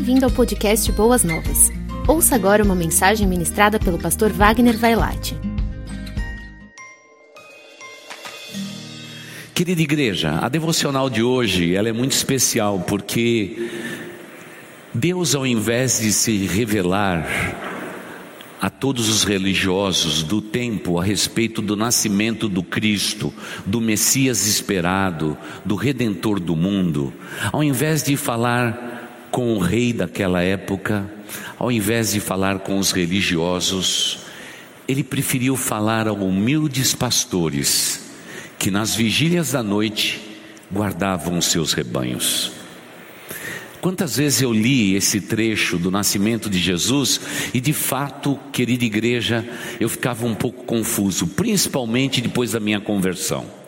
Bem-vindo ao podcast Boas Novas. Ouça agora uma mensagem ministrada pelo pastor Wagner Vailate. Querida igreja, a devocional de hoje ela é muito especial porque Deus, ao invés de se revelar a todos os religiosos do tempo a respeito do nascimento do Cristo, do Messias esperado, do Redentor do mundo, ao invés de falar com o rei daquela época, ao invés de falar com os religiosos, ele preferiu falar a humildes pastores que nas vigílias da noite guardavam os seus rebanhos. Quantas vezes eu li esse trecho do nascimento de Jesus e de fato, querida igreja, eu ficava um pouco confuso, principalmente depois da minha conversão.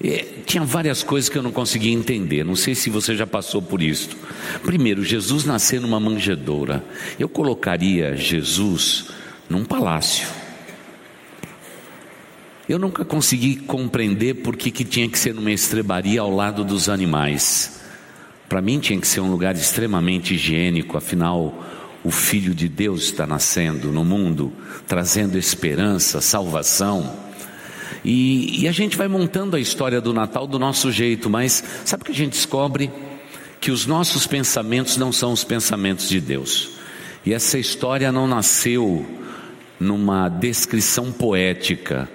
E, tinha várias coisas que eu não conseguia entender, não sei se você já passou por isso. Primeiro, Jesus nasceu numa manjedoura. Eu colocaria Jesus num palácio. Eu nunca consegui compreender por que, que tinha que ser numa estrebaria ao lado dos animais. Para mim tinha que ser um lugar extremamente higiênico, afinal, o Filho de Deus está nascendo no mundo, trazendo esperança, salvação. E, e, a gente vai montando a história do Natal do nosso jeito, mas sabe o que a gente descobre? Que os nossos pensamentos não são os pensamentos de Deus. E essa história não nasceu numa descrição poética,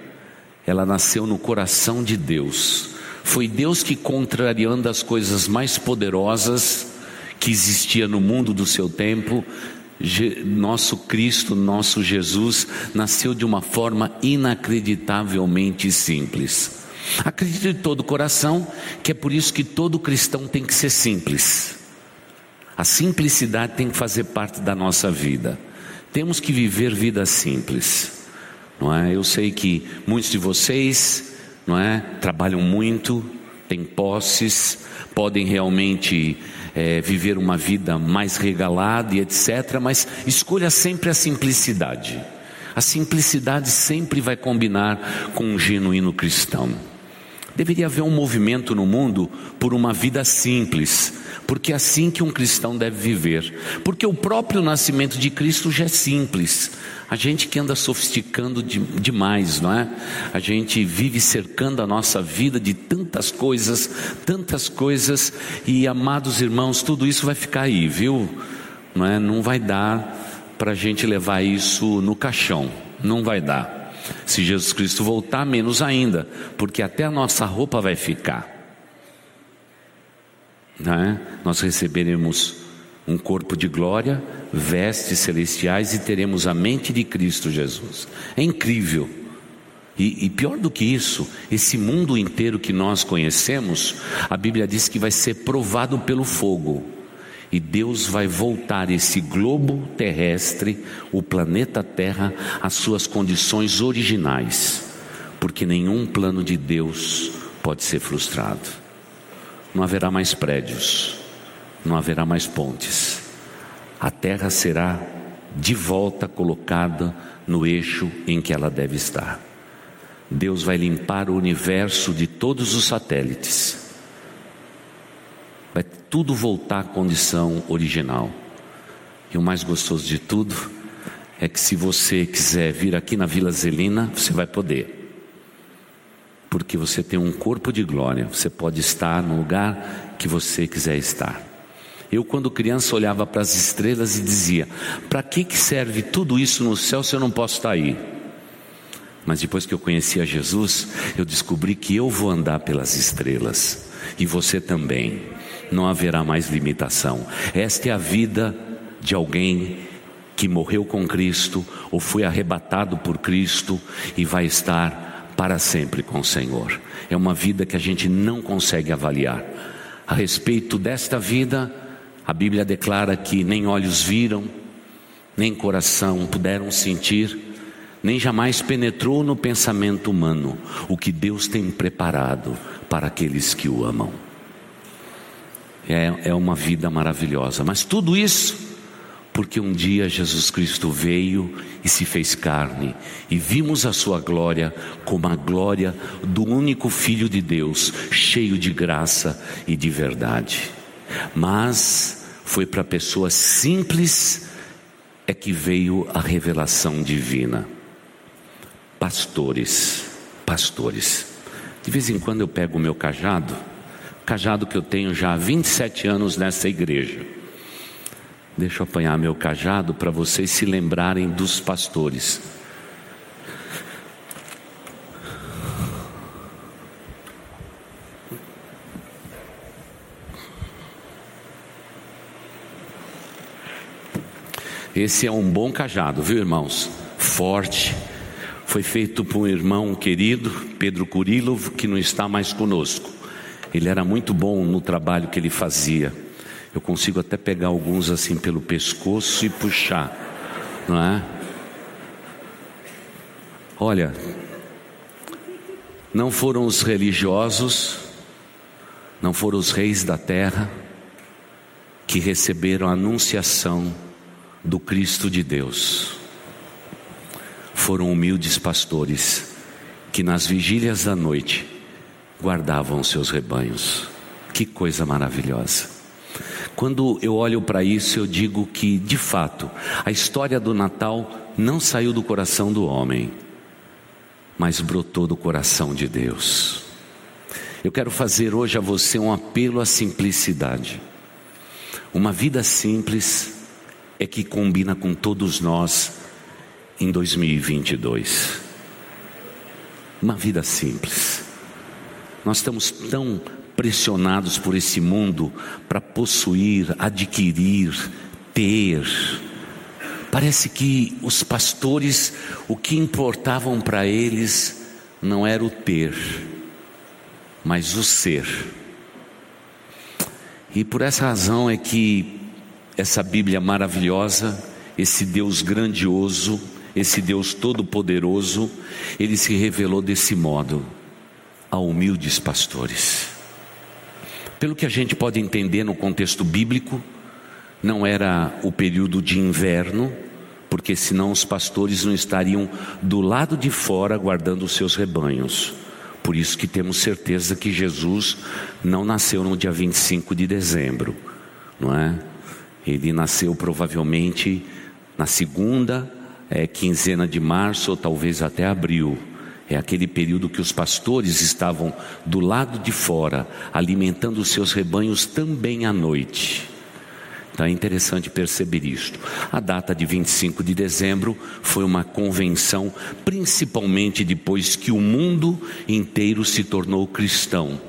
ela nasceu no coração de Deus foi Deus que, contrariando as coisas mais poderosas que existia no mundo do seu tempo, nosso Cristo, nosso Jesus, nasceu de uma forma inacreditavelmente simples. Acredito de todo o coração que é por isso que todo cristão tem que ser simples. A simplicidade tem que fazer parte da nossa vida. Temos que viver vida simples. Não é? Eu sei que muitos de vocês não é? Trabalham muito, têm posses, podem realmente é, viver uma vida mais regalada e etc. Mas escolha sempre a simplicidade. A simplicidade sempre vai combinar com um genuíno cristão. Deveria haver um movimento no mundo por uma vida simples, porque é assim que um cristão deve viver. Porque o próprio nascimento de Cristo já é simples. A gente que anda sofisticando de, demais, não é? A gente vive cercando a nossa vida de tantas coisas, tantas coisas, e amados irmãos, tudo isso vai ficar aí, viu? Não, é? não vai dar para a gente levar isso no caixão, não vai dar. Se Jesus Cristo voltar, menos ainda, porque até a nossa roupa vai ficar. É? Nós receberemos um corpo de glória, vestes celestiais e teremos a mente de Cristo Jesus. É incrível. E, e, pior do que isso, esse mundo inteiro que nós conhecemos, a Bíblia diz que vai ser provado pelo fogo. E Deus vai voltar esse globo terrestre, o planeta Terra, às suas condições originais, porque nenhum plano de Deus pode ser frustrado. Não haverá mais prédios, não haverá mais pontes. A terra será de volta colocada no eixo em que ela deve estar. Deus vai limpar o universo de todos os satélites. Vai tudo voltar à condição original. E o mais gostoso de tudo é que se você quiser vir aqui na Vila Zelina, você vai poder. Porque você tem um corpo de glória, você pode estar no lugar que você quiser estar. Eu, quando criança, olhava para as estrelas e dizia: para que, que serve tudo isso no céu se eu não posso estar aí? Mas depois que eu conheci a Jesus, eu descobri que eu vou andar pelas estrelas e você também. Não haverá mais limitação. Esta é a vida de alguém que morreu com Cristo ou foi arrebatado por Cristo e vai estar para sempre com o Senhor. É uma vida que a gente não consegue avaliar. A respeito desta vida, a Bíblia declara que nem olhos viram, nem coração puderam sentir, nem jamais penetrou no pensamento humano o que Deus tem preparado para aqueles que o amam. É, é uma vida maravilhosa, mas tudo isso porque um dia Jesus Cristo veio e se fez carne, e vimos a sua glória como a glória do único Filho de Deus, cheio de graça e de verdade. Mas Foi para pessoas simples é que veio a revelação divina. Pastores, pastores. De vez em quando eu pego o meu cajado, cajado que eu tenho já há 27 anos nessa igreja. Deixa eu apanhar meu cajado para vocês se lembrarem dos pastores. Esse é um bom cajado, viu, irmãos? Forte. Foi feito por um irmão querido, Pedro Kurilov, que não está mais conosco. Ele era muito bom no trabalho que ele fazia. Eu consigo até pegar alguns assim pelo pescoço e puxar, não é? Olha, não foram os religiosos, não foram os reis da terra que receberam a anunciação do Cristo de Deus. Foram humildes pastores que nas vigílias da noite guardavam seus rebanhos. Que coisa maravilhosa. Quando eu olho para isso, eu digo que, de fato, a história do Natal não saiu do coração do homem, mas brotou do coração de Deus. Eu quero fazer hoje a você um apelo à simplicidade. Uma vida simples é que combina com todos nós em 2022. Uma vida simples. Nós estamos tão pressionados por esse mundo para possuir, adquirir, ter. Parece que os pastores, o que importavam para eles não era o ter, mas o ser. E por essa razão é que essa Bíblia maravilhosa, esse Deus grandioso, esse Deus todo-poderoso, ele se revelou desse modo a humildes pastores. Pelo que a gente pode entender no contexto bíblico, não era o período de inverno, porque senão os pastores não estariam do lado de fora guardando os seus rebanhos. Por isso que temos certeza que Jesus não nasceu no dia 25 de dezembro, não é? Ele nasceu provavelmente na segunda é, quinzena de março ou talvez até abril. É aquele período que os pastores estavam do lado de fora, alimentando os seus rebanhos também à noite. Então é interessante perceber isto. A data de 25 de dezembro foi uma convenção, principalmente depois que o mundo inteiro se tornou cristão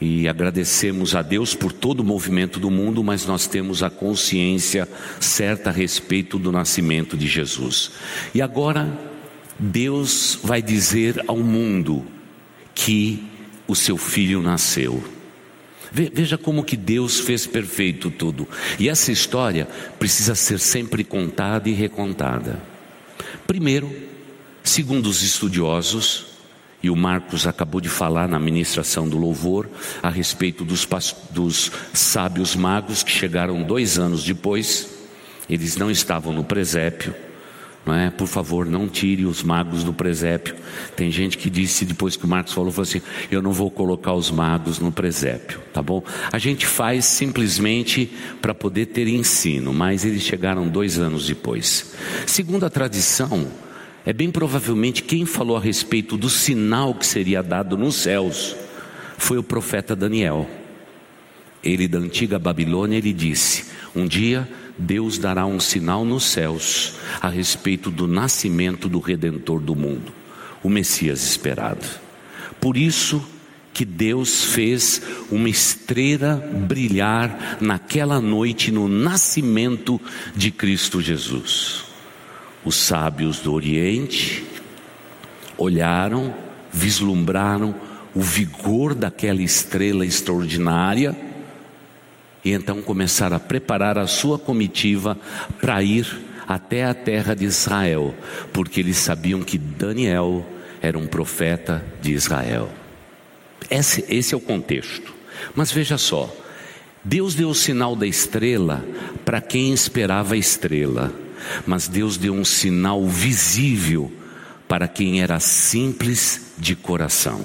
e agradecemos a Deus por todo o movimento do mundo, mas nós temos a consciência certa a respeito do nascimento de Jesus. E agora, Deus vai dizer ao mundo que o seu filho nasceu. Veja como que Deus fez perfeito tudo. E essa história precisa ser sempre contada e recontada. Primeiro, segundo os estudiosos, e o Marcos acabou de falar na ministração do louvor a respeito dos, dos sábios magos que chegaram dois anos depois. Eles não estavam no presépio. É? Por favor, não tire os magos do presépio. Tem gente que disse depois que o Marcos falou, falou assim: eu não vou colocar os magos no presépio, tá bom? A gente faz simplesmente para poder ter ensino, mas eles chegaram dois anos depois. Segundo a tradição, é bem provavelmente quem falou a respeito do sinal que seria dado nos céus foi o profeta Daniel. Ele da antiga Babilônia, ele disse: Um dia Deus dará um sinal nos céus a respeito do nascimento do redentor do mundo, o Messias esperado. Por isso que Deus fez uma estrela brilhar naquela noite no nascimento de Cristo Jesus. Os sábios do Oriente olharam, vislumbraram o vigor daquela estrela extraordinária e então começaram a preparar a sua comitiva para ir até a terra de Israel, porque eles sabiam que Daniel era um profeta de Israel. Esse, esse é o contexto. Mas veja só, Deus deu o sinal da estrela para quem esperava a estrela mas Deus deu um sinal visível para quem era simples de coração.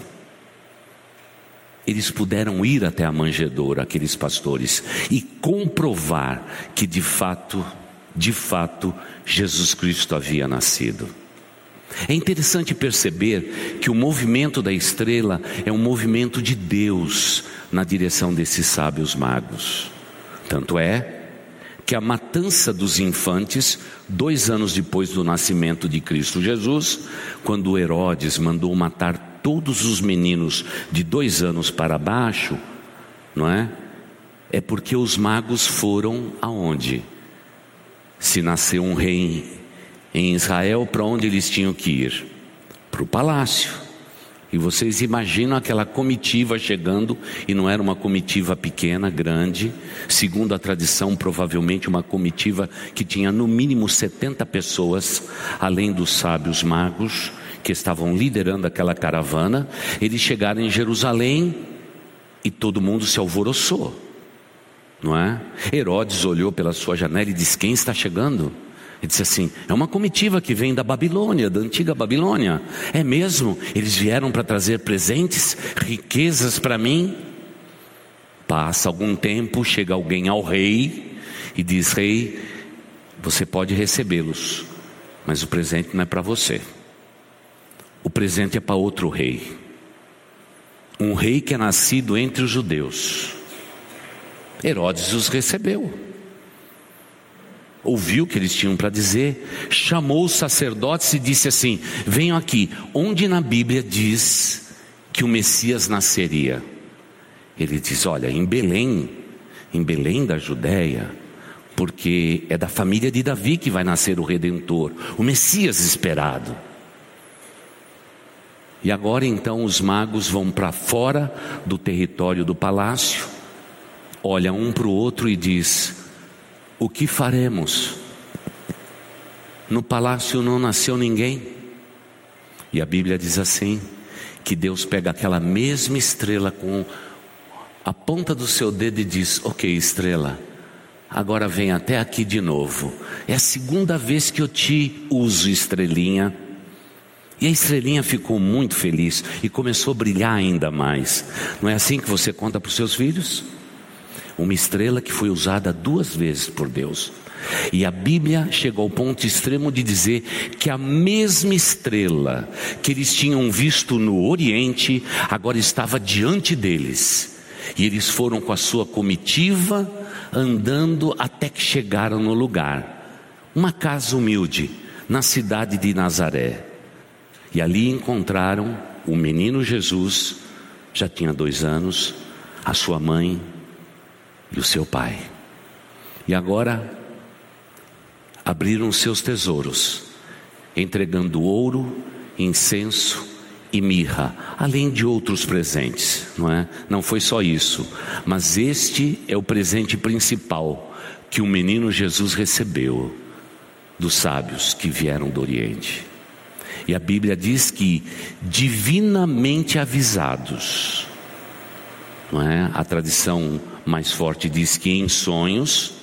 Eles puderam ir até a manjedoura, aqueles pastores, e comprovar que de fato, de fato, Jesus Cristo havia nascido. É interessante perceber que o movimento da estrela é um movimento de Deus na direção desses sábios magos. Tanto é que a matança dos infantes, dois anos depois do nascimento de Cristo Jesus, quando Herodes mandou matar todos os meninos de dois anos para baixo, não é? É porque os magos foram aonde? Se nasceu um rei em Israel, para onde eles tinham que ir? Para o palácio. E vocês imaginam aquela comitiva chegando, e não era uma comitiva pequena, grande, segundo a tradição, provavelmente uma comitiva que tinha no mínimo 70 pessoas, além dos sábios magos, que estavam liderando aquela caravana. Eles chegaram em Jerusalém e todo mundo se alvoroçou, não é? Herodes olhou pela sua janela e disse: Quem está chegando? Ele disse assim: é uma comitiva que vem da Babilônia, da antiga Babilônia. É mesmo? Eles vieram para trazer presentes, riquezas para mim. Passa algum tempo, chega alguém ao rei e diz: Rei, você pode recebê-los, mas o presente não é para você. O presente é para outro rei. Um rei que é nascido entre os judeus. Herodes os recebeu ouviu o que eles tinham para dizer, chamou os sacerdotes e disse assim: Venham aqui, onde na Bíblia diz que o Messias nasceria? Ele diz: Olha, em Belém, em Belém da Judéia, porque é da família de Davi que vai nascer o Redentor, o Messias esperado. E agora então os magos vão para fora do território do palácio, olham um para o outro e diz: o que faremos? No palácio não nasceu ninguém. E a Bíblia diz assim: que Deus pega aquela mesma estrela com a ponta do seu dedo e diz: Ok, estrela, agora vem até aqui de novo. É a segunda vez que eu te uso, estrelinha. E a estrelinha ficou muito feliz e começou a brilhar ainda mais. Não é assim que você conta para os seus filhos? Uma estrela que foi usada duas vezes por Deus. E a Bíblia chegou ao ponto extremo de dizer que a mesma estrela que eles tinham visto no Oriente, agora estava diante deles. E eles foram com a sua comitiva andando até que chegaram no lugar. Uma casa humilde, na cidade de Nazaré. E ali encontraram o menino Jesus, já tinha dois anos, a sua mãe e o seu pai. E agora abriram seus tesouros, entregando ouro, incenso e mirra, além de outros presentes, não é? Não foi só isso, mas este é o presente principal que o menino Jesus recebeu dos sábios que vieram do Oriente. E a Bíblia diz que divinamente avisados, não é? A tradição mais forte diz que em sonhos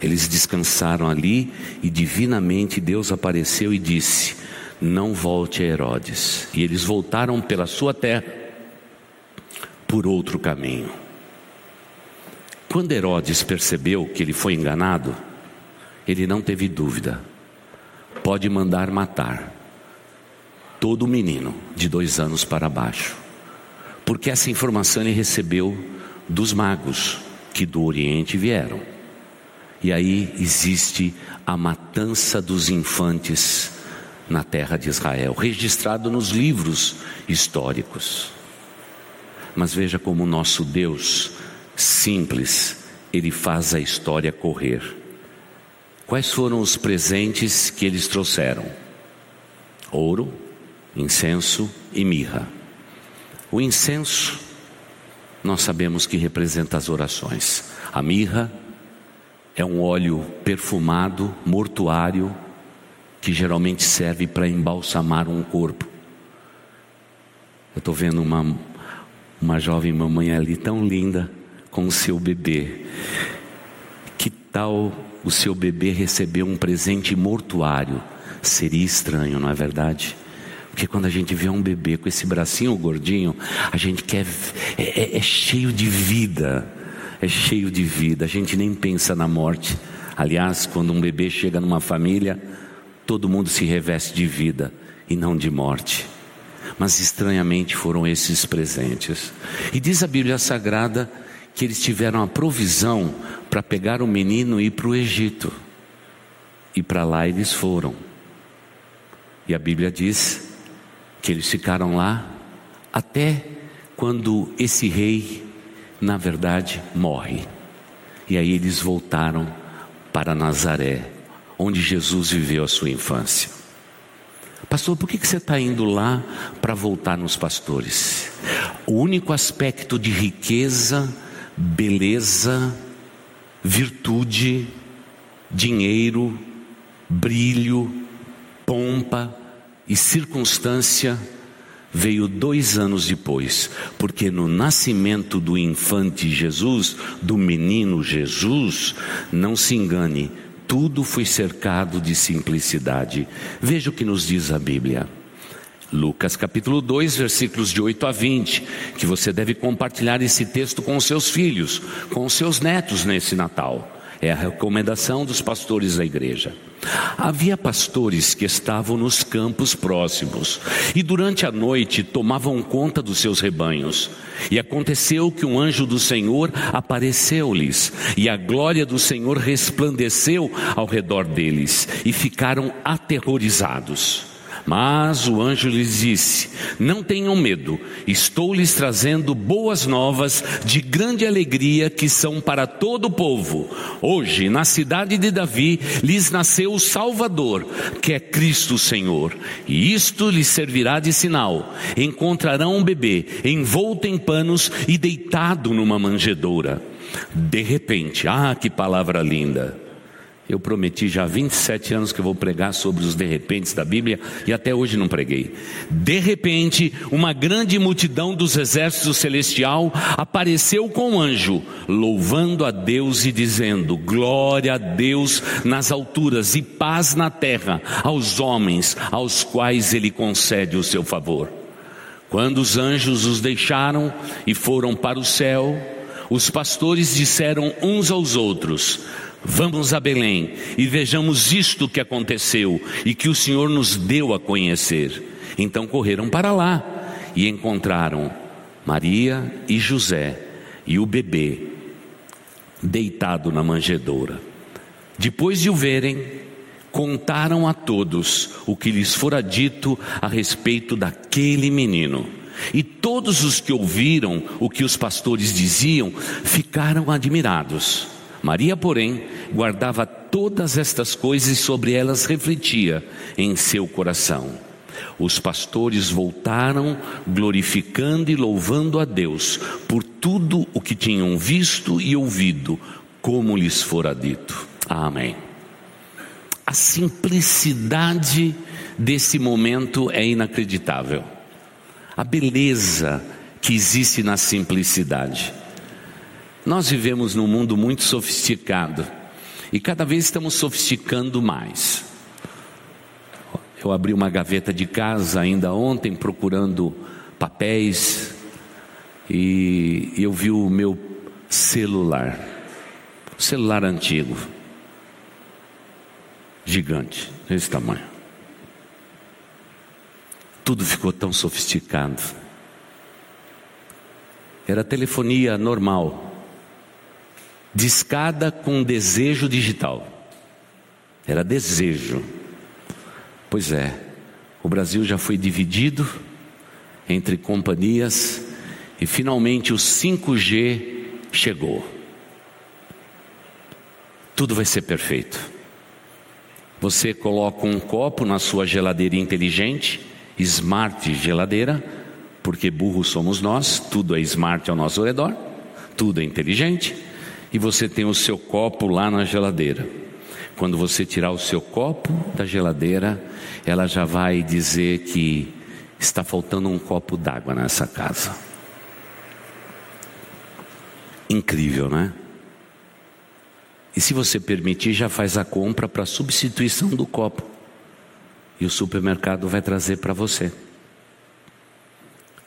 eles descansaram ali e divinamente Deus apareceu e disse: Não volte a Herodes. E eles voltaram pela sua terra por outro caminho. Quando Herodes percebeu que ele foi enganado, ele não teve dúvida. Pode mandar matar todo menino de dois anos para baixo, porque essa informação ele recebeu dos magos que do Oriente vieram. E aí existe a matança dos infantes na terra de Israel, registrado nos livros históricos. Mas veja como o nosso Deus, simples, ele faz a história correr. Quais foram os presentes que eles trouxeram? Ouro, incenso e mirra. O incenso nós sabemos que representa as orações. A mirra é um óleo perfumado, mortuário, que geralmente serve para embalsamar um corpo. Eu estou vendo uma, uma jovem mamãe ali tão linda com o seu bebê. Que tal o seu bebê receber um presente mortuário? Seria estranho, não é verdade? Porque quando a gente vê um bebê com esse bracinho gordinho, a gente quer. É, é, é cheio de vida. É cheio de vida. A gente nem pensa na morte. Aliás, quando um bebê chega numa família, todo mundo se reveste de vida e não de morte. Mas estranhamente foram esses presentes. E diz a Bíblia Sagrada que eles tiveram a provisão para pegar o menino e ir para o Egito. E para lá eles foram. E a Bíblia diz que eles ficaram lá até quando esse rei, na verdade, morre. E aí eles voltaram para Nazaré, onde Jesus viveu a sua infância. Pastor, por que você está indo lá para voltar nos pastores? O único aspecto de riqueza, beleza, virtude, dinheiro, brilho, pompa e circunstância veio dois anos depois, porque no nascimento do infante Jesus, do menino Jesus, não se engane, tudo foi cercado de simplicidade. Veja o que nos diz a Bíblia. Lucas capítulo 2, versículos de 8 a 20, que você deve compartilhar esse texto com os seus filhos, com os seus netos nesse Natal. É a recomendação dos pastores da igreja. Havia pastores que estavam nos campos próximos e durante a noite tomavam conta dos seus rebanhos. E aconteceu que um anjo do Senhor apareceu-lhes, e a glória do Senhor resplandeceu ao redor deles, e ficaram aterrorizados. Mas o anjo lhes disse: Não tenham medo, estou lhes trazendo boas novas de grande alegria que são para todo o povo. Hoje, na cidade de Davi, lhes nasceu o Salvador, que é Cristo Senhor. E isto lhes servirá de sinal: encontrarão um bebê envolto em panos e deitado numa manjedoura. De repente, ah, que palavra linda! Eu prometi já há 27 anos que eu vou pregar sobre os de repentes da Bíblia e até hoje não preguei. De repente, uma grande multidão dos exércitos celestial apareceu com um anjo, louvando a Deus e dizendo: Glória a Deus nas alturas e paz na terra aos homens aos quais ele concede o seu favor. Quando os anjos os deixaram e foram para o céu, os pastores disseram uns aos outros: Vamos a Belém e vejamos isto que aconteceu e que o Senhor nos deu a conhecer. Então correram para lá e encontraram Maria e José e o bebê deitado na manjedoura. Depois de o verem, contaram a todos o que lhes fora dito a respeito daquele menino. E todos os que ouviram o que os pastores diziam ficaram admirados. Maria, porém, guardava todas estas coisas e sobre elas refletia em seu coração. Os pastores voltaram, glorificando e louvando a Deus por tudo o que tinham visto e ouvido, como lhes fora dito. Amém. A simplicidade desse momento é inacreditável. A beleza que existe na simplicidade. Nós vivemos num mundo muito sofisticado e cada vez estamos sofisticando mais. Eu abri uma gaveta de casa ainda ontem procurando papéis e eu vi o meu celular, celular antigo, gigante, desse tamanho. Tudo ficou tão sofisticado. Era telefonia normal discada com desejo digital. Era desejo. Pois é, o Brasil já foi dividido entre companhias e finalmente o 5G chegou. Tudo vai ser perfeito. Você coloca um copo na sua geladeira inteligente, smart geladeira, porque burros somos nós, tudo é smart ao nosso redor, tudo é inteligente e você tem o seu copo lá na geladeira. Quando você tirar o seu copo da geladeira, ela já vai dizer que está faltando um copo d'água nessa casa. Incrível, né? E se você permitir, já faz a compra para substituição do copo. e o supermercado vai trazer para você.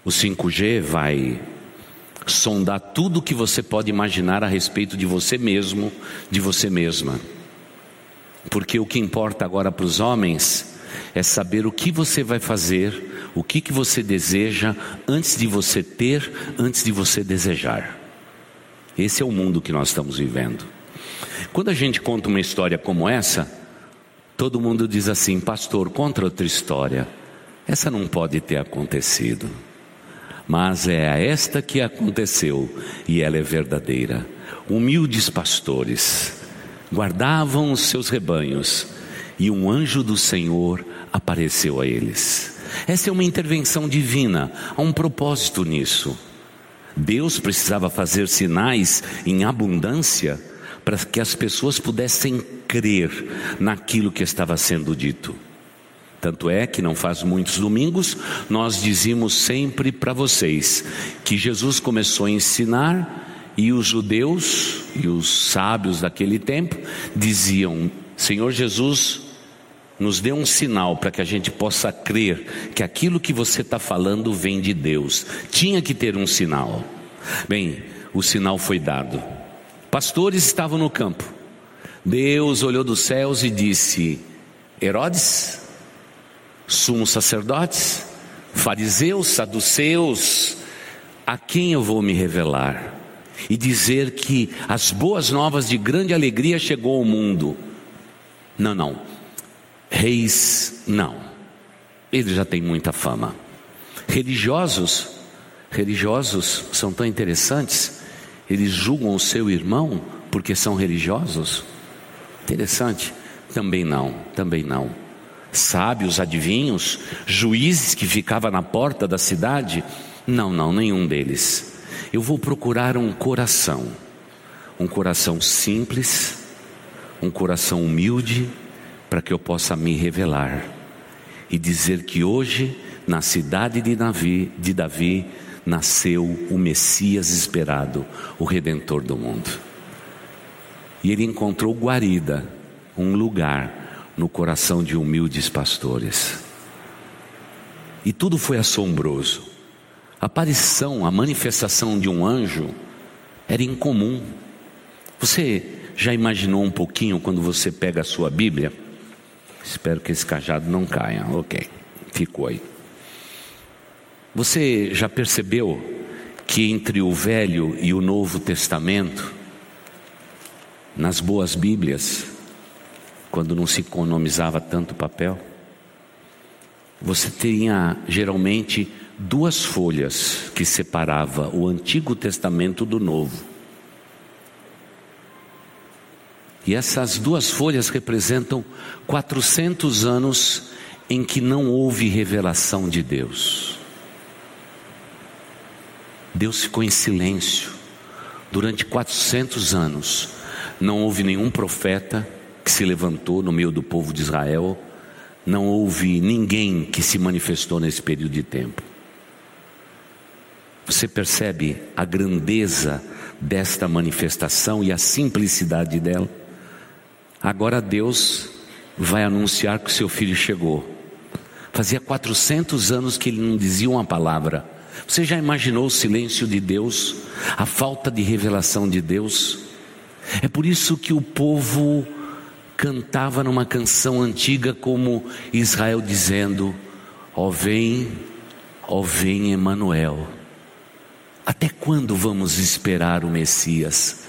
O 5G vai sondar tudo o que você pode imaginar a respeito de você mesmo, de você mesma. Porque o que importa agora para os homens é saber o que você vai fazer, o que, que você deseja antes de você ter, antes de você desejar. Esse é o mundo que nós estamos vivendo. Quando a gente conta uma história como essa, todo mundo diz assim: Pastor, conta outra história. Essa não pode ter acontecido. Mas é esta que aconteceu e ela é verdadeira. Humildes pastores guardavam os seus rebanhos e um anjo do Senhor apareceu a eles. Essa é uma intervenção divina, há um propósito nisso. Deus precisava fazer sinais em abundância para que as pessoas pudessem crer naquilo que estava sendo dito. Tanto é que não faz muitos domingos nós dizíamos sempre para vocês que Jesus começou a ensinar e os judeus e os sábios daquele tempo diziam: Senhor Jesus, nos dê um sinal para que a gente possa crer que aquilo que você está falando vem de Deus. Tinha que ter um sinal. Bem, o sinal foi dado. Pastores estavam no campo. Deus olhou dos céus e disse: Herodes, sumos sacerdotes, fariseus, saduceus, a quem eu vou me revelar? E dizer que as boas novas de grande alegria chegou ao mundo. Não, não. Reis, não. Eles já têm muita fama. Religiosos, religiosos são tão interessantes. Eles julgam o seu irmão porque são religiosos. Interessante. Também não, também não. Sábios, adivinhos, juízes que ficavam na porta da cidade. Não, não, nenhum deles. Eu vou procurar um coração. Um coração simples, um coração humilde para que eu possa me revelar e dizer que hoje, na cidade de Davi, de Davi, nasceu o Messias esperado, o Redentor do mundo. E ele encontrou guarida, um lugar no coração de humildes pastores. E tudo foi assombroso. A aparição, a manifestação de um anjo era incomum. Você já imaginou um pouquinho quando você pega a sua Bíblia? Espero que esse cajado não caia. Ok, ficou aí. Você já percebeu que entre o Velho e o Novo Testamento, nas boas Bíblias, quando não se economizava tanto papel, você tinha geralmente duas folhas que separava o Antigo Testamento do Novo. E essas duas folhas representam 400 anos em que não houve revelação de Deus. Deus ficou em silêncio durante 400 anos. Não houve nenhum profeta que se levantou no meio do povo de Israel. Não houve ninguém que se manifestou nesse período de tempo. Você percebe a grandeza desta manifestação e a simplicidade dela? Agora Deus vai anunciar que o seu filho chegou. Fazia 400 anos que ele não dizia uma palavra. Você já imaginou o silêncio de Deus, a falta de revelação de Deus? É por isso que o povo cantava numa canção antiga como Israel dizendo: Ó oh, vem, ó oh, vem Emanuel. Até quando vamos esperar o Messias?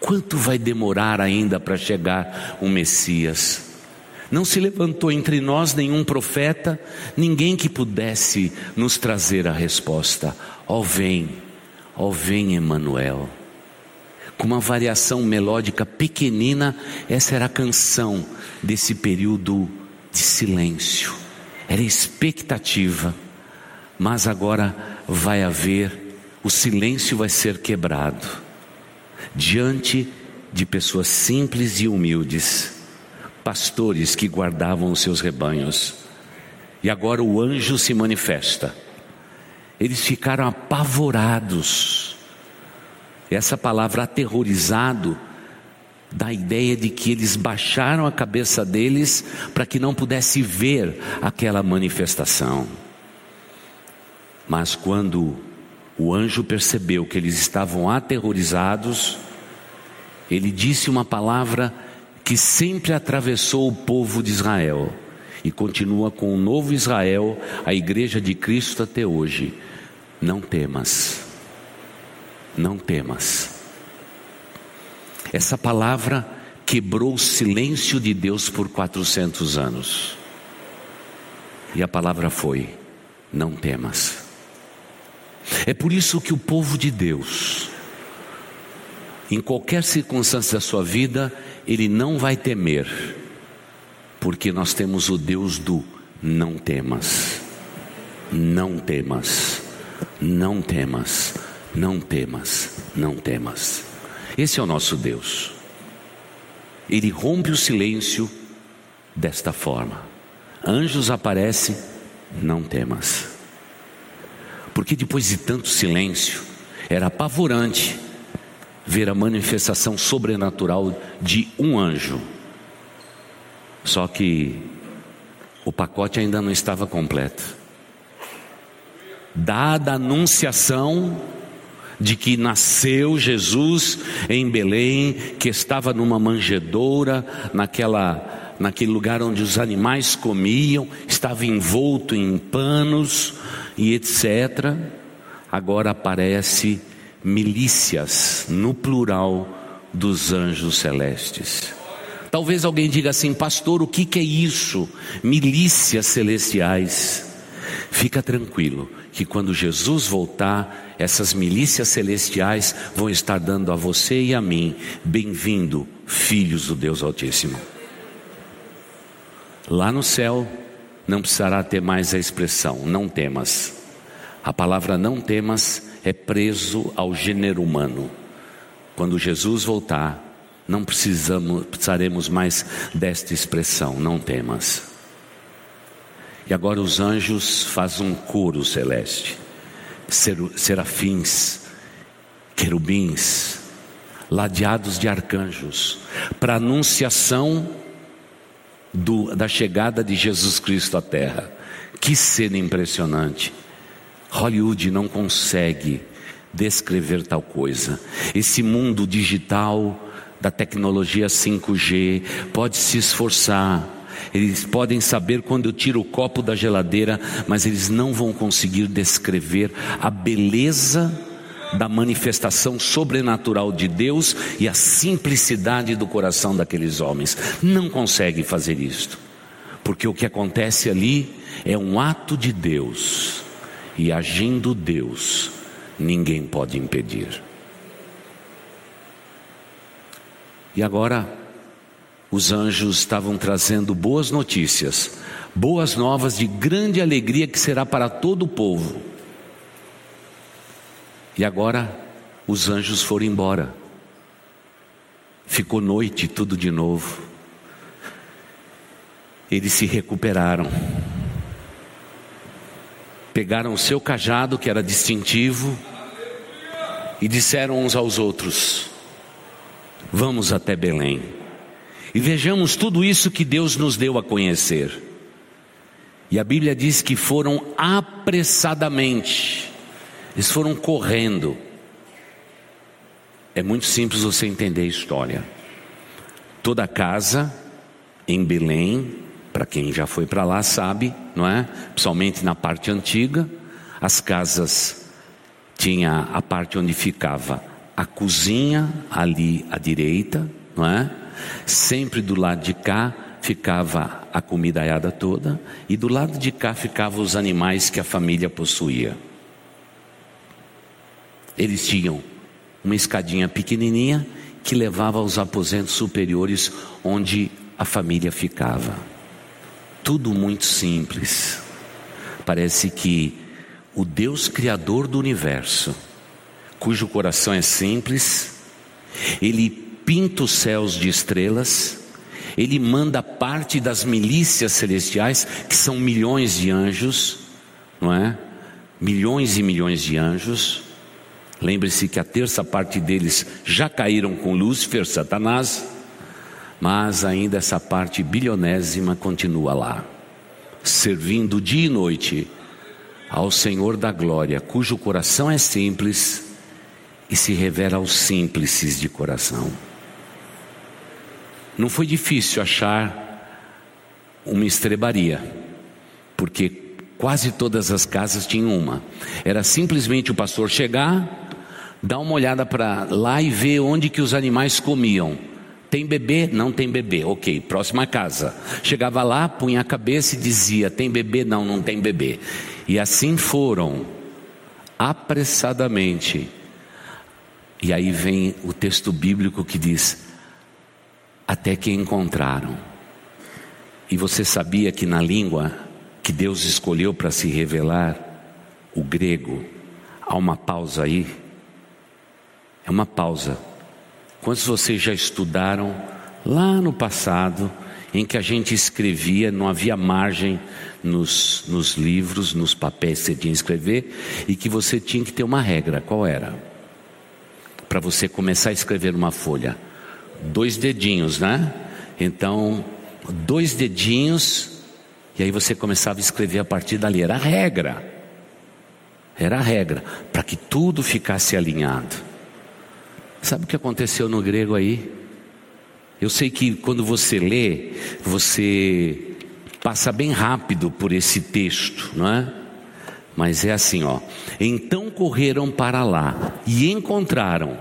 Quanto vai demorar ainda para chegar o Messias? Não se levantou entre nós nenhum profeta, ninguém que pudesse nos trazer a resposta. Ó oh, vem, ó vem Emanuel. Com uma variação melódica pequenina, essa era a canção desse período de silêncio. Era expectativa. Mas agora vai haver, o silêncio vai ser quebrado diante de pessoas simples e humildes, pastores que guardavam os seus rebanhos. E agora o anjo se manifesta. Eles ficaram apavorados. Essa palavra aterrorizado dá a ideia de que eles baixaram a cabeça deles para que não pudesse ver aquela manifestação. Mas quando o anjo percebeu que eles estavam aterrorizados, ele disse uma palavra que sempre atravessou o povo de Israel e continua com o novo Israel, a igreja de Cristo até hoje. Não temas, não temas. Essa palavra quebrou o silêncio de Deus por 400 anos. E a palavra foi: não temas. É por isso que o povo de Deus, em qualquer circunstância da sua vida, ele não vai temer, porque nós temos o Deus do não temas, não temas, não temas, não temas, não temas. Esse é o nosso Deus. Ele rompe o silêncio desta forma. Anjos aparecem, não temas. Porque depois de tanto silêncio, era apavorante ver a manifestação sobrenatural de um anjo. Só que o pacote ainda não estava completo. Dada a anunciação de que nasceu Jesus em Belém, que estava numa manjedoura, naquela, naquele lugar onde os animais comiam, estava envolto em panos e etc. Agora aparece milícias, no plural, dos anjos celestes. Talvez alguém diga assim, pastor, o que, que é isso? Milícias celestiais. Fica tranquilo, que quando Jesus voltar, essas milícias celestiais vão estar dando a você e a mim, bem-vindo, filhos do Deus Altíssimo. Lá no céu, não precisará ter mais a expressão, não temas. A palavra não temas é preso ao gênero humano. Quando Jesus voltar, não precisamos, precisaremos mais desta expressão, não temas. E agora os anjos fazem um coro celeste, serafins, querubins, ladeados de arcanjos, para anunciação do, da chegada de Jesus Cristo à terra. Que cena impressionante! Hollywood não consegue descrever tal coisa. Esse mundo digital da tecnologia 5G pode se esforçar. Eles podem saber quando eu tiro o copo da geladeira, mas eles não vão conseguir descrever a beleza da manifestação sobrenatural de Deus e a simplicidade do coração daqueles homens. Não consegue fazer isto, porque o que acontece ali é um ato de Deus e agindo Deus, ninguém pode impedir. E agora, os anjos estavam trazendo boas notícias, boas novas de grande alegria que será para todo o povo. E agora, os anjos foram embora. Ficou noite, tudo de novo. Eles se recuperaram pegaram o seu cajado, que era distintivo, e disseram uns aos outros: Vamos até Belém e vejamos tudo isso que Deus nos deu a conhecer. E a Bíblia diz que foram apressadamente, eles foram correndo. É muito simples você entender a história. Toda casa em Belém para quem já foi para lá sabe, não é? Principalmente na parte antiga, as casas tinha a parte onde ficava a cozinha ali à direita, não é? Sempre do lado de cá ficava a comidaiada toda e do lado de cá ficavam os animais que a família possuía. Eles tinham uma escadinha pequenininha que levava aos aposentos superiores onde a família ficava tudo muito simples. Parece que o Deus Criador do universo, cujo coração é simples, ele pinta os céus de estrelas, ele manda parte das milícias celestiais, que são milhões de anjos, não é? Milhões e milhões de anjos. Lembre-se que a terça parte deles já caíram com Lúcifer, Satanás, mas ainda essa parte bilionésima continua lá, servindo dia e noite ao Senhor da glória, cujo coração é simples e se revela aos simples de coração. Não foi difícil achar uma estrebaria, porque quase todas as casas tinham uma. Era simplesmente o pastor chegar, dar uma olhada para lá e ver onde que os animais comiam. Tem bebê? Não tem bebê. Ok, próxima casa. Chegava lá, punha a cabeça e dizia: Tem bebê? Não, não tem bebê. E assim foram, apressadamente. E aí vem o texto bíblico que diz: Até que encontraram. E você sabia que na língua que Deus escolheu para se revelar, o grego, há uma pausa aí? É uma pausa. Quantos vocês já estudaram lá no passado, em que a gente escrevia, não havia margem nos, nos livros, nos papéis que você tinha que escrever, e que você tinha que ter uma regra: qual era? Para você começar a escrever uma folha. Dois dedinhos, né? Então, dois dedinhos, e aí você começava a escrever a partir dali. Era a regra. Era a regra, para que tudo ficasse alinhado. Sabe o que aconteceu no grego aí? Eu sei que quando você lê, você passa bem rápido por esse texto, não é? Mas é assim, ó. Então correram para lá e encontraram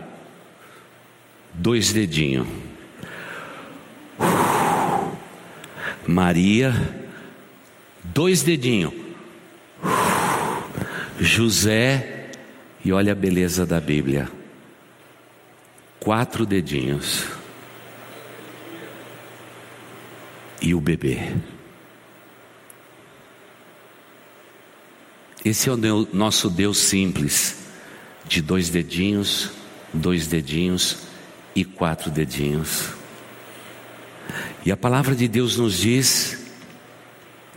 dois dedinhos. Maria, dois dedinhos. José, e olha a beleza da Bíblia. Quatro dedinhos. E o bebê. Esse é o nosso Deus simples, de dois dedinhos, dois dedinhos e quatro dedinhos. E a palavra de Deus nos diz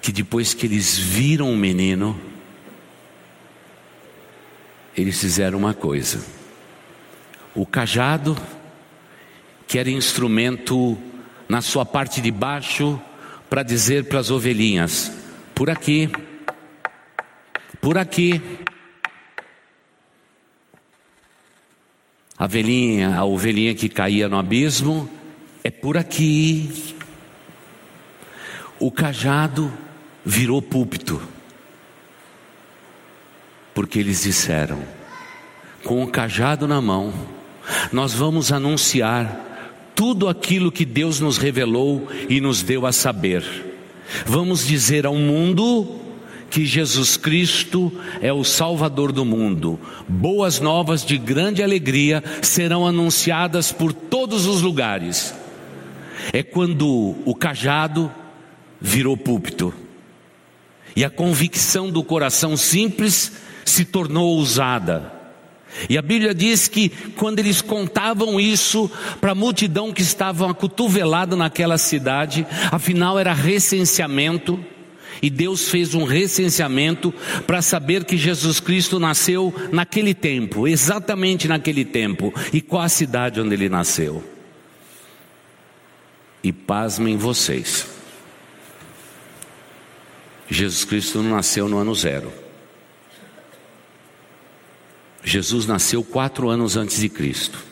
que depois que eles viram o menino, eles fizeram uma coisa. O cajado, que era instrumento na sua parte de baixo, para dizer para as ovelhinhas: por aqui, por aqui. A velhinha, a ovelhinha que caía no abismo, é por aqui. O cajado virou púlpito, porque eles disseram, com o cajado na mão, nós vamos anunciar tudo aquilo que Deus nos revelou e nos deu a saber. Vamos dizer ao mundo que Jesus Cristo é o Salvador do mundo. Boas novas de grande alegria serão anunciadas por todos os lugares é quando o cajado virou púlpito e a convicção do coração simples se tornou ousada. E a Bíblia diz que quando eles contavam isso para a multidão que estava acotovelada naquela cidade, afinal era recenseamento, e Deus fez um recenseamento para saber que Jesus Cristo nasceu naquele tempo, exatamente naquele tempo, e qual a cidade onde ele nasceu. E pasmem vocês. Jesus Cristo não nasceu no ano zero. Jesus nasceu quatro anos antes de Cristo.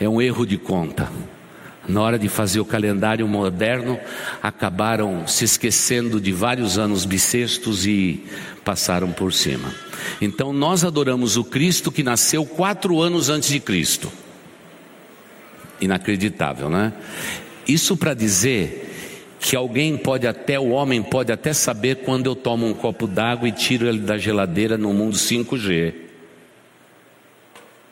É um erro de conta. Na hora de fazer o calendário moderno, acabaram se esquecendo de vários anos bissextos e passaram por cima. Então nós adoramos o Cristo que nasceu quatro anos antes de Cristo inacreditável, né? Isso para dizer que alguém pode até, o homem pode até saber quando eu tomo um copo d'água e tiro ele da geladeira no mundo 5G.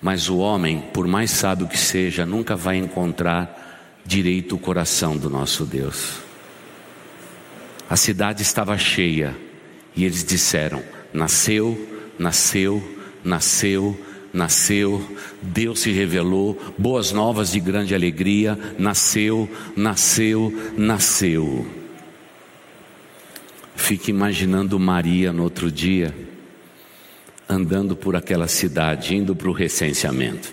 Mas o homem, por mais sábio que seja, nunca vai encontrar direito o coração do nosso Deus. A cidade estava cheia e eles disseram: nasceu, nasceu, nasceu, nasceu, Deus se revelou, boas novas de grande alegria, nasceu, nasceu, nasceu. Fique imaginando Maria no outro dia, andando por aquela cidade, indo para o recenseamento.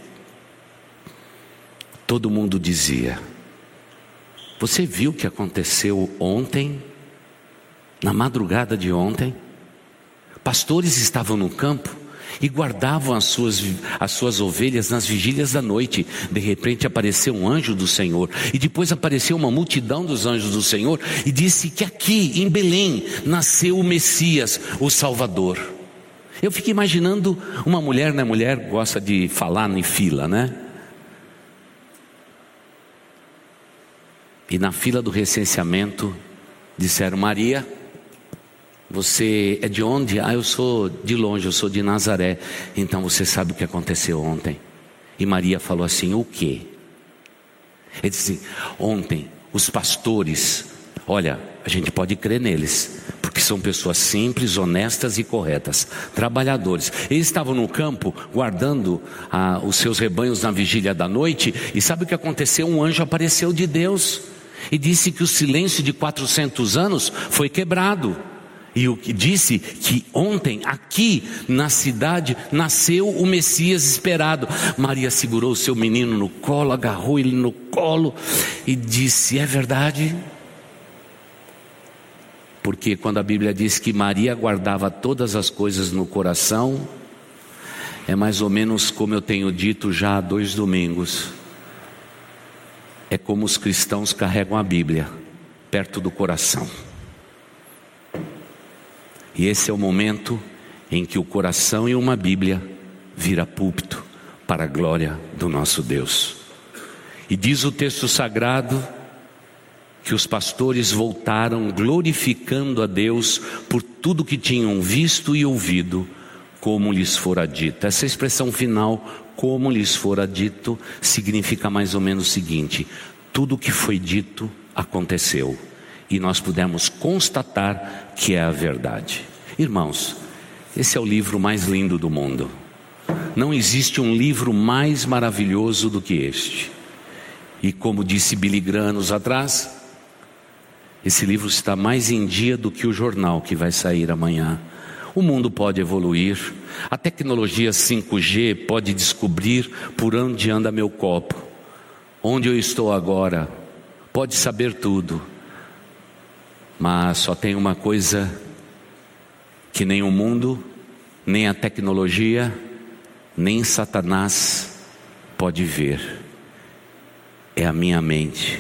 todo mundo dizia: Você viu o que aconteceu ontem? Na madrugada de ontem? Pastores estavam no campo e guardavam as suas, as suas ovelhas nas vigílias da noite. De repente apareceu um anjo do Senhor, e depois apareceu uma multidão dos anjos do Senhor, e disse que aqui em Belém nasceu o Messias, o Salvador. Eu fico imaginando uma mulher, né? Mulher gosta de falar em fila, né? E na fila do recenseamento disseram: Maria, você é de onde? Ah, eu sou de longe, eu sou de Nazaré. Então você sabe o que aconteceu ontem. E Maria falou assim: O quê? Ele disse: Ontem, os pastores, olha, a gente pode crer neles, porque são pessoas simples, honestas e corretas, trabalhadores. Eles estavam no campo guardando ah, os seus rebanhos na vigília da noite, e sabe o que aconteceu? Um anjo apareceu de Deus e disse que o silêncio de 400 anos foi quebrado. E o que disse que ontem, aqui na cidade, nasceu o Messias esperado. Maria segurou seu menino no colo, agarrou ele no colo e disse: É verdade? Porque quando a Bíblia diz que Maria guardava todas as coisas no coração, é mais ou menos como eu tenho dito já há dois domingos. É como os cristãos carregam a Bíblia perto do coração. E esse é o momento em que o coração e uma Bíblia vira púlpito para a glória do nosso Deus. E diz o texto sagrado que os pastores voltaram glorificando a Deus por tudo que tinham visto e ouvido, como lhes fora dito. Essa expressão final, como lhes fora dito, significa mais ou menos o seguinte: tudo o que foi dito aconteceu e nós pudemos constatar que é a verdade. Irmãos, esse é o livro mais lindo do mundo. Não existe um livro mais maravilhoso do que este. E como disse Billy Graham anos atrás, esse livro está mais em dia do que o jornal que vai sair amanhã. O mundo pode evoluir, a tecnologia 5G pode descobrir por onde anda meu copo, onde eu estou agora, pode saber tudo. Mas só tem uma coisa que nem o mundo, nem a tecnologia, nem Satanás pode ver. É a minha mente,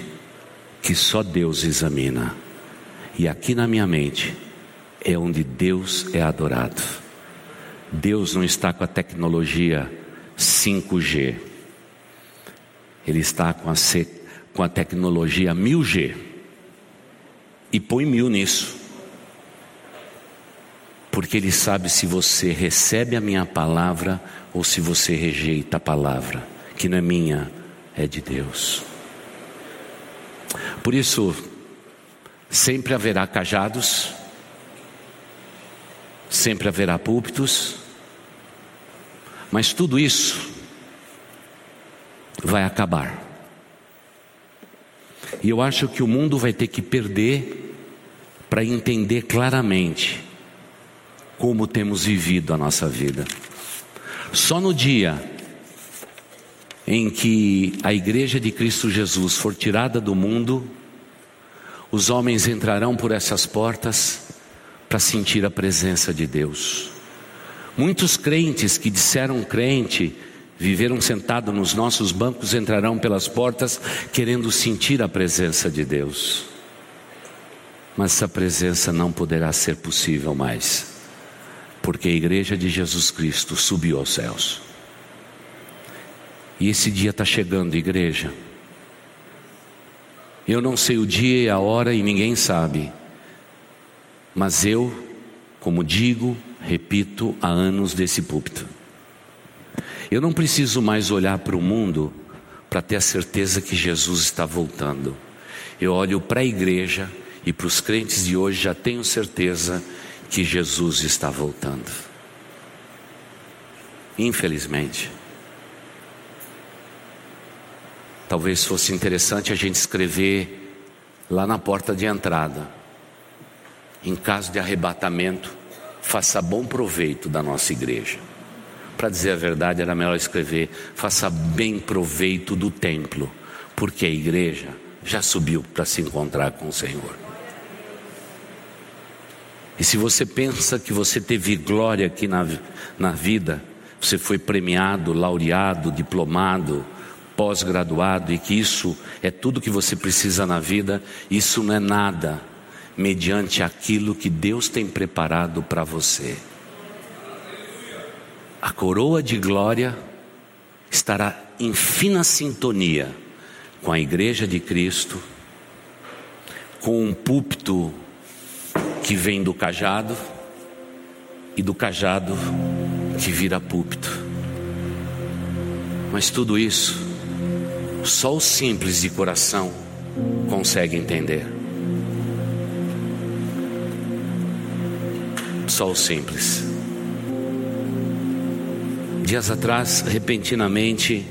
que só Deus examina. E aqui na minha mente é onde Deus é adorado. Deus não está com a tecnologia 5G, Ele está com a, com a tecnologia 1000G e põe mil nisso. Porque Ele sabe se você recebe a minha palavra ou se você rejeita a palavra, que não é minha, é de Deus. Por isso, sempre haverá cajados, sempre haverá púlpitos, mas tudo isso vai acabar. E eu acho que o mundo vai ter que perder para entender claramente como temos vivido a nossa vida. Só no dia em que a igreja de Cristo Jesus for tirada do mundo, os homens entrarão por essas portas para sentir a presença de Deus. Muitos crentes que disseram crente, viveram sentados nos nossos bancos, entrarão pelas portas querendo sentir a presença de Deus mas essa presença não poderá ser possível mais, porque a igreja de Jesus Cristo subiu aos céus. E esse dia está chegando, igreja. Eu não sei o dia e a hora e ninguém sabe, mas eu, como digo, repito há anos desse púlpito, eu não preciso mais olhar para o mundo para ter a certeza que Jesus está voltando. Eu olho para a igreja e para os crentes de hoje já tenho certeza que Jesus está voltando. Infelizmente. Talvez fosse interessante a gente escrever lá na porta de entrada. Em caso de arrebatamento, faça bom proveito da nossa igreja. Para dizer a verdade, era melhor escrever: faça bem proveito do templo, porque a igreja já subiu para se encontrar com o Senhor. E se você pensa que você teve glória aqui na, na vida, você foi premiado, laureado, diplomado, pós-graduado e que isso é tudo que você precisa na vida, isso não é nada mediante aquilo que Deus tem preparado para você. A coroa de glória estará em fina sintonia com a igreja de Cristo, com um púlpito que vem do cajado e do cajado que vira púlpito. Mas tudo isso, só o simples de coração consegue entender. Só o simples. Dias atrás, repentinamente,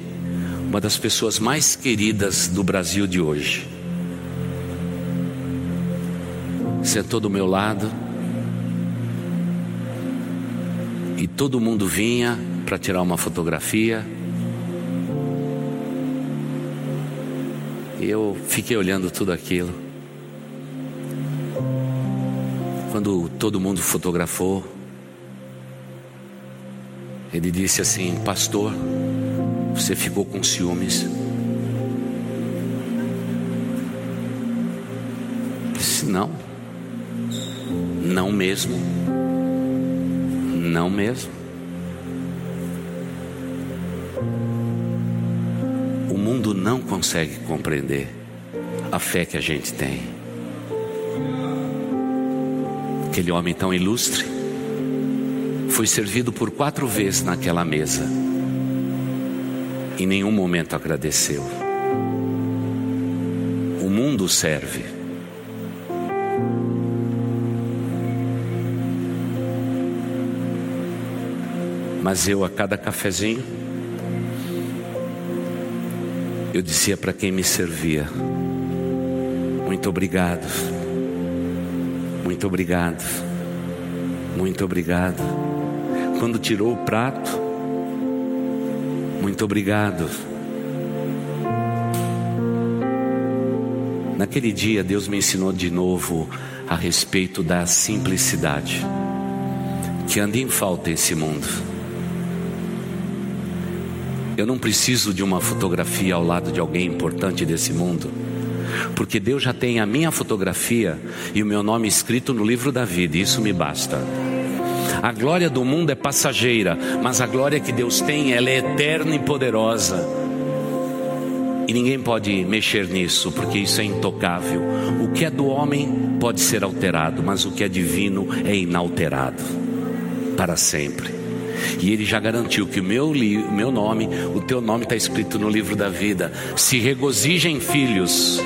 uma das pessoas mais queridas do Brasil de hoje sentou do meu lado e todo mundo vinha para tirar uma fotografia. E eu fiquei olhando tudo aquilo. Quando todo mundo fotografou, ele disse assim: Pastor, você ficou com ciúmes. Disse: Não, não mesmo. Não mesmo. O mundo não consegue compreender a fé que a gente tem. Aquele homem tão ilustre foi servido por quatro vezes naquela mesa. Em nenhum momento agradeceu. O mundo serve. Mas eu, a cada cafezinho, eu dizia para quem me servia: Muito obrigado, muito obrigado, muito obrigado. Quando tirou o prato, muito obrigado. Naquele dia, Deus me ensinou de novo a respeito da simplicidade que anda em falta esse mundo. Eu não preciso de uma fotografia ao lado de alguém importante desse mundo, porque Deus já tem a minha fotografia e o meu nome escrito no livro da vida, e isso me basta. A glória do mundo é passageira, mas a glória que Deus tem, ela é eterna e poderosa. E ninguém pode mexer nisso, porque isso é intocável. O que é do homem pode ser alterado, mas o que é divino é inalterado para sempre. E ele já garantiu que o meu, meu nome, o teu nome está escrito no livro da vida. Se regozijem, filhos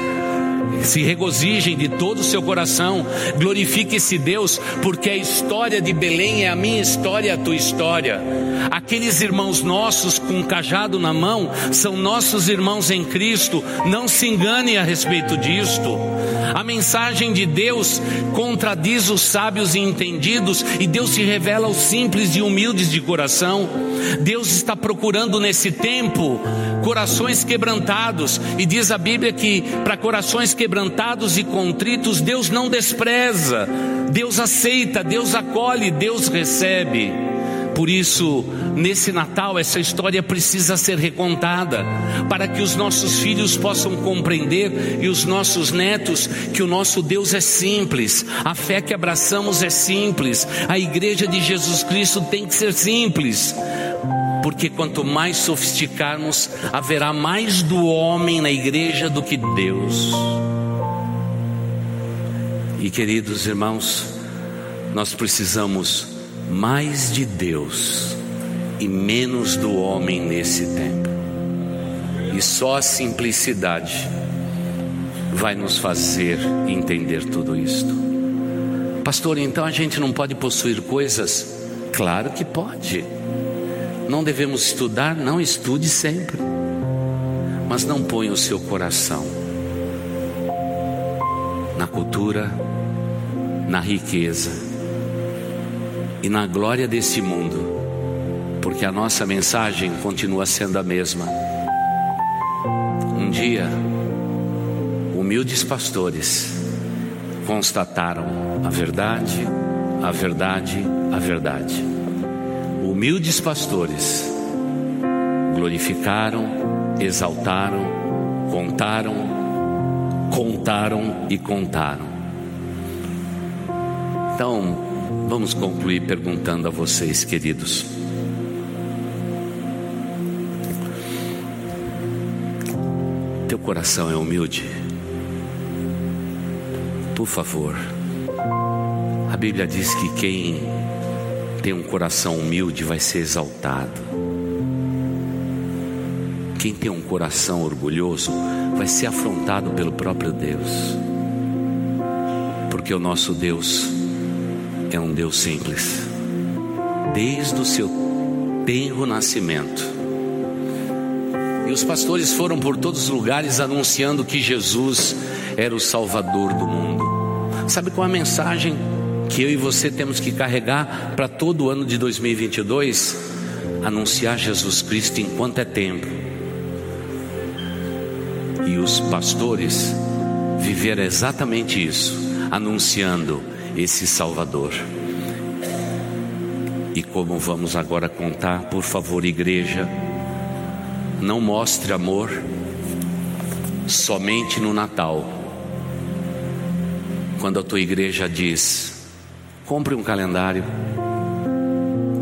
se regozijem de todo o seu coração, glorifique esse Deus, porque a história de Belém é a minha história, a tua história. Aqueles irmãos nossos com um cajado na mão são nossos irmãos em Cristo, não se engane a respeito disto. A mensagem de Deus contradiz os sábios e entendidos, e Deus se revela aos simples e humildes de coração. Deus está procurando nesse tempo corações quebrantados, e diz a Bíblia que para corações quebrantados e contritos, Deus não despreza, Deus aceita, Deus acolhe, Deus recebe. Por isso, nesse Natal, essa história precisa ser recontada, para que os nossos filhos possam compreender e os nossos netos que o nosso Deus é simples, a fé que abraçamos é simples, a igreja de Jesus Cristo tem que ser simples porque quanto mais sofisticarmos, haverá mais do homem na igreja do que Deus. E queridos irmãos, nós precisamos mais de Deus e menos do homem nesse tempo. E só a simplicidade vai nos fazer entender tudo isto. Pastor, então a gente não pode possuir coisas? Claro que pode. Não devemos estudar? Não estude sempre. Mas não ponha o seu coração na cultura, na riqueza e na glória desse mundo, porque a nossa mensagem continua sendo a mesma dia, humildes pastores constataram a verdade, a verdade, a verdade. Humildes pastores glorificaram, exaltaram, contaram, contaram e contaram. Então, vamos concluir perguntando a vocês, queridos. Teu coração é humilde? Por favor. A Bíblia diz que quem tem um coração humilde vai ser exaltado. Quem tem um coração orgulhoso vai ser afrontado pelo próprio Deus. Porque o nosso Deus é um Deus simples. Desde o seu tenro nascimento. E os pastores foram por todos os lugares anunciando que Jesus era o Salvador do mundo. Sabe qual é a mensagem que eu e você temos que carregar para todo o ano de 2022? Anunciar Jesus Cristo enquanto é tempo. E os pastores viveram exatamente isso, anunciando esse Salvador. E como vamos agora contar, por favor, igreja, não mostre amor somente no Natal. Quando a tua igreja diz: compre um calendário,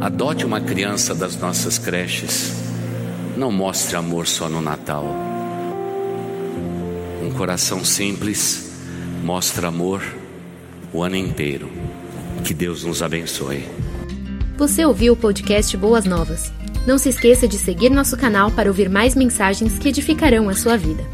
adote uma criança das nossas creches, não mostre amor só no Natal. Um coração simples mostra amor o ano inteiro. Que Deus nos abençoe. Você ouviu o podcast Boas Novas? Não se esqueça de seguir nosso canal para ouvir mais mensagens que edificarão a sua vida.